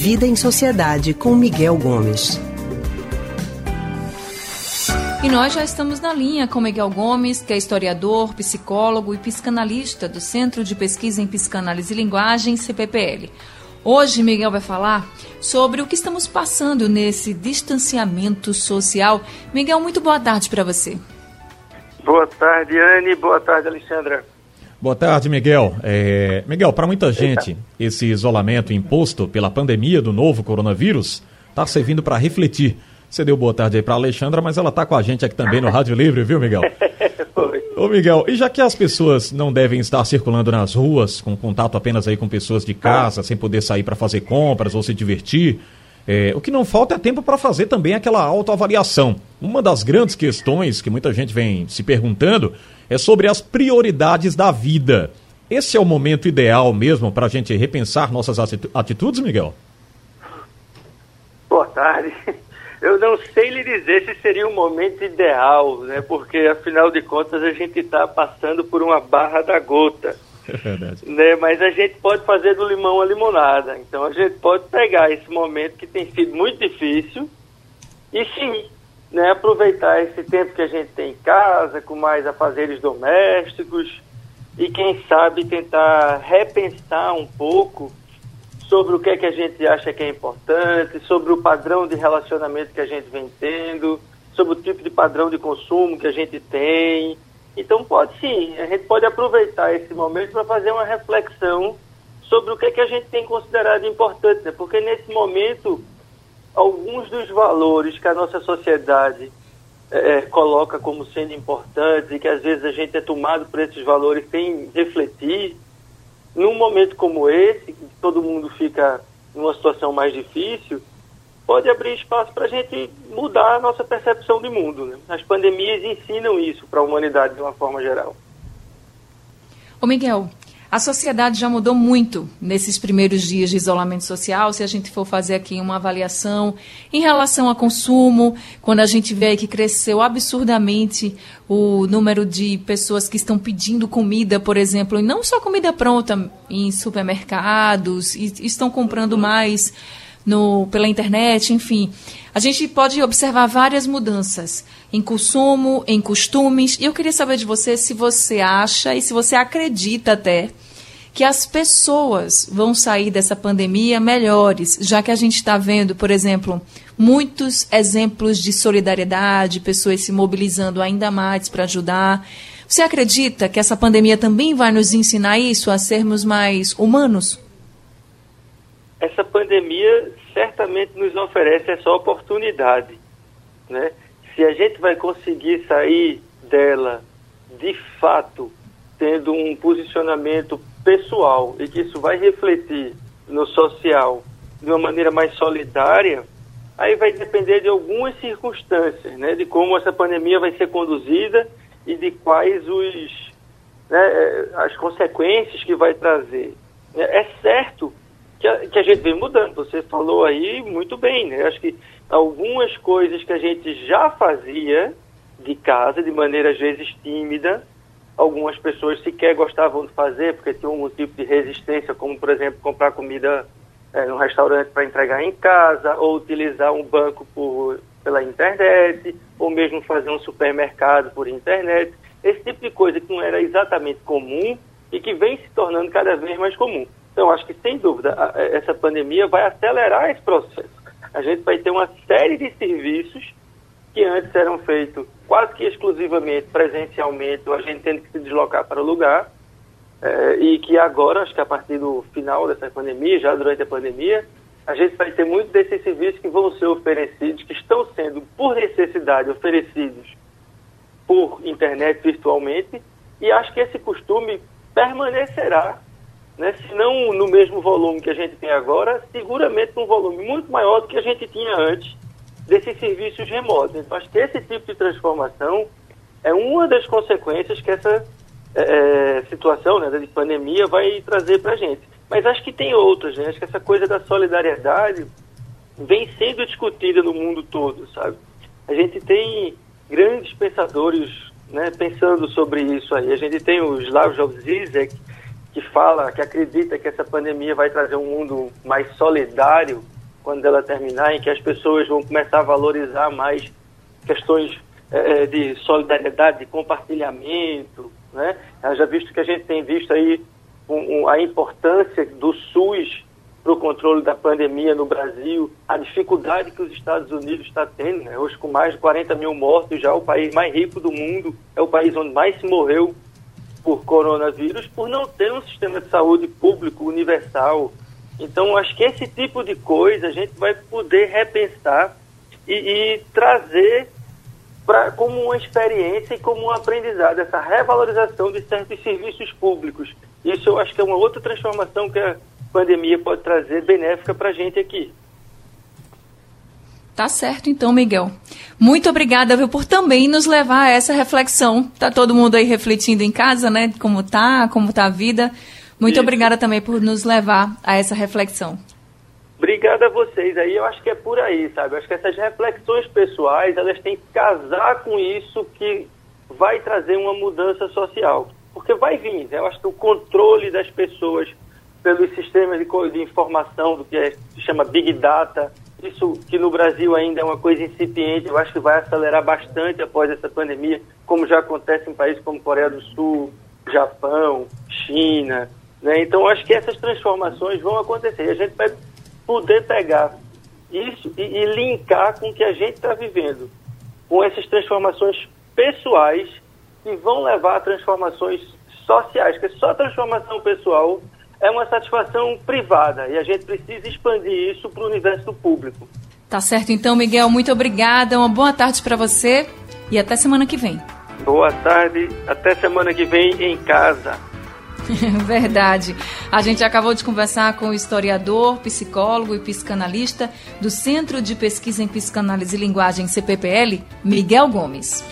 Vida em Sociedade com Miguel Gomes. E nós já estamos na linha com Miguel Gomes, que é historiador, psicólogo e psicanalista do Centro de Pesquisa em Psicanálise e Linguagem, CPPL. Hoje, Miguel vai falar sobre o que estamos passando nesse distanciamento social. Miguel, muito boa tarde para você. Boa tarde, Anne. Boa tarde, Alexandra. Boa tarde, Miguel. É... Miguel, para muita gente, esse isolamento imposto pela pandemia do novo coronavírus está servindo para refletir você deu boa tarde aí para Alexandra, mas ela está com a gente aqui também no Rádio Livre, viu, Miguel? Ô, Miguel, e já que as pessoas não devem estar circulando nas ruas, com contato apenas aí com pessoas de casa, sem poder sair para fazer compras ou se divertir, é, o que não falta é tempo para fazer também aquela autoavaliação. Uma das grandes questões que muita gente vem se perguntando é sobre as prioridades da vida. Esse é o momento ideal mesmo para a gente repensar nossas atitudes, Miguel? Boa tarde. Eu não sei lhe dizer se seria o um momento ideal, né? Porque afinal de contas a gente está passando por uma barra da gota. É verdade. Né? Mas a gente pode fazer do limão a limonada. Então a gente pode pegar esse momento que tem sido muito difícil e sim, né, aproveitar esse tempo que a gente tem em casa, com mais afazeres domésticos, e quem sabe tentar repensar um pouco sobre o que é que a gente acha que é importante, sobre o padrão de relacionamento que a gente vem tendo, sobre o tipo de padrão de consumo que a gente tem. Então pode sim, a gente pode aproveitar esse momento para fazer uma reflexão sobre o que é que a gente tem considerado importante, né? porque nesse momento alguns dos valores que a nossa sociedade é, coloca como sendo importantes e que às vezes a gente é tomado por esses valores sem refletir, num momento como esse, que todo mundo fica numa situação mais difícil, pode abrir espaço para a gente mudar a nossa percepção de mundo. Né? As pandemias ensinam isso para a humanidade de uma forma geral. Ô Miguel, a sociedade já mudou muito nesses primeiros dias de isolamento social. Se a gente for fazer aqui uma avaliação em relação a consumo, quando a gente vê que cresceu absurdamente o número de pessoas que estão pedindo comida, por exemplo, e não só comida pronta em supermercados, e estão comprando mais no, pela internet, enfim. A gente pode observar várias mudanças em consumo, em costumes. E eu queria saber de você se você acha e se você acredita até que as pessoas vão sair dessa pandemia melhores, já que a gente está vendo, por exemplo, muitos exemplos de solidariedade, pessoas se mobilizando ainda mais para ajudar. Você acredita que essa pandemia também vai nos ensinar isso, a sermos mais humanos? Essa pandemia certamente nos oferece essa oportunidade, né? Se a gente vai conseguir sair dela de fato tendo um posicionamento pessoal e que isso vai refletir no social de uma maneira mais solidária, aí vai depender de algumas circunstâncias, né, de como essa pandemia vai ser conduzida e de quais os né, as consequências que vai trazer. É certo que a, que a gente vem mudando. Você falou aí muito bem, né? Acho que algumas coisas que a gente já fazia de casa, de maneira às vezes tímida, algumas pessoas sequer gostavam de fazer porque tinham um tipo de resistência, como por exemplo comprar comida é, no restaurante para entregar em casa, ou utilizar um banco por, pela internet, ou mesmo fazer um supermercado por internet. Esse tipo de coisa que não era exatamente comum e que vem se tornando cada vez mais comum. Então, acho que, sem dúvida, a, essa pandemia vai acelerar esse processo. A gente vai ter uma série de serviços que antes eram feitos quase que exclusivamente presencialmente, a gente tendo que se deslocar para o lugar, é, e que agora, acho que a partir do final dessa pandemia, já durante a pandemia, a gente vai ter muitos desses serviços que vão ser oferecidos, que estão sendo, por necessidade, oferecidos por internet virtualmente, e acho que esse costume permanecerá né, se não no mesmo volume que a gente tem agora, seguramente num volume muito maior do que a gente tinha antes desses serviços remotos. Então, acho que esse tipo de transformação é uma das consequências que essa é, é situação né, de pandemia vai trazer para a gente. Mas acho que tem outras, né? Acho que essa coisa da solidariedade vem sendo discutida no mundo todo, sabe? A gente tem grandes pensadores né, pensando sobre isso aí. A gente tem o Slavoj Zizek, que fala, que acredita que essa pandemia vai trazer um mundo mais solidário quando ela terminar, em que as pessoas vão começar a valorizar mais questões é, de solidariedade, de compartilhamento, né? Já visto que a gente tem visto aí um, um, a importância do SUS para o controle da pandemia no Brasil, a dificuldade que os Estados Unidos está tendo, né? hoje com mais de 40 mil mortos, já o país mais rico do mundo, é o país onde mais se morreu por coronavírus, por não ter um sistema de saúde público universal. Então, acho que esse tipo de coisa a gente vai poder repensar e, e trazer pra, como uma experiência e como um aprendizado, essa revalorização de certos serviços públicos. Isso eu acho que é uma outra transformação que a pandemia pode trazer benéfica para a gente aqui. Tá certo, então, Miguel. Muito obrigada, viu, por também nos levar a essa reflexão. Tá todo mundo aí refletindo em casa, né? Como tá, como tá a vida. Muito Isso. obrigada também por nos levar a essa reflexão. Obrigado a vocês aí. Eu acho que é por aí, sabe? Eu acho que essas reflexões pessoais, elas têm que casar com isso que vai trazer uma mudança social. Porque vai vir. Né? Eu acho que o controle das pessoas pelos sistemas de, de informação, do que é, se chama Big Data, isso que no Brasil ainda é uma coisa incipiente, eu acho que vai acelerar bastante após essa pandemia, como já acontece em países como Coreia do Sul, Japão, China. Né? Então, acho que essas transformações vão acontecer. A gente vai poder pegar isso e, e linkar com o que a gente está vivendo, com essas transformações pessoais que vão levar a transformações sociais, porque só transformação pessoal é uma satisfação privada e a gente precisa expandir isso para o universo público. Tá certo, então, Miguel, muito obrigada. Uma boa tarde para você e até semana que vem. Boa tarde, até semana que vem em casa. Verdade. A gente acabou de conversar com o historiador, psicólogo e psicanalista do Centro de Pesquisa em Psicanálise e Linguagem, CPPL, Miguel Gomes.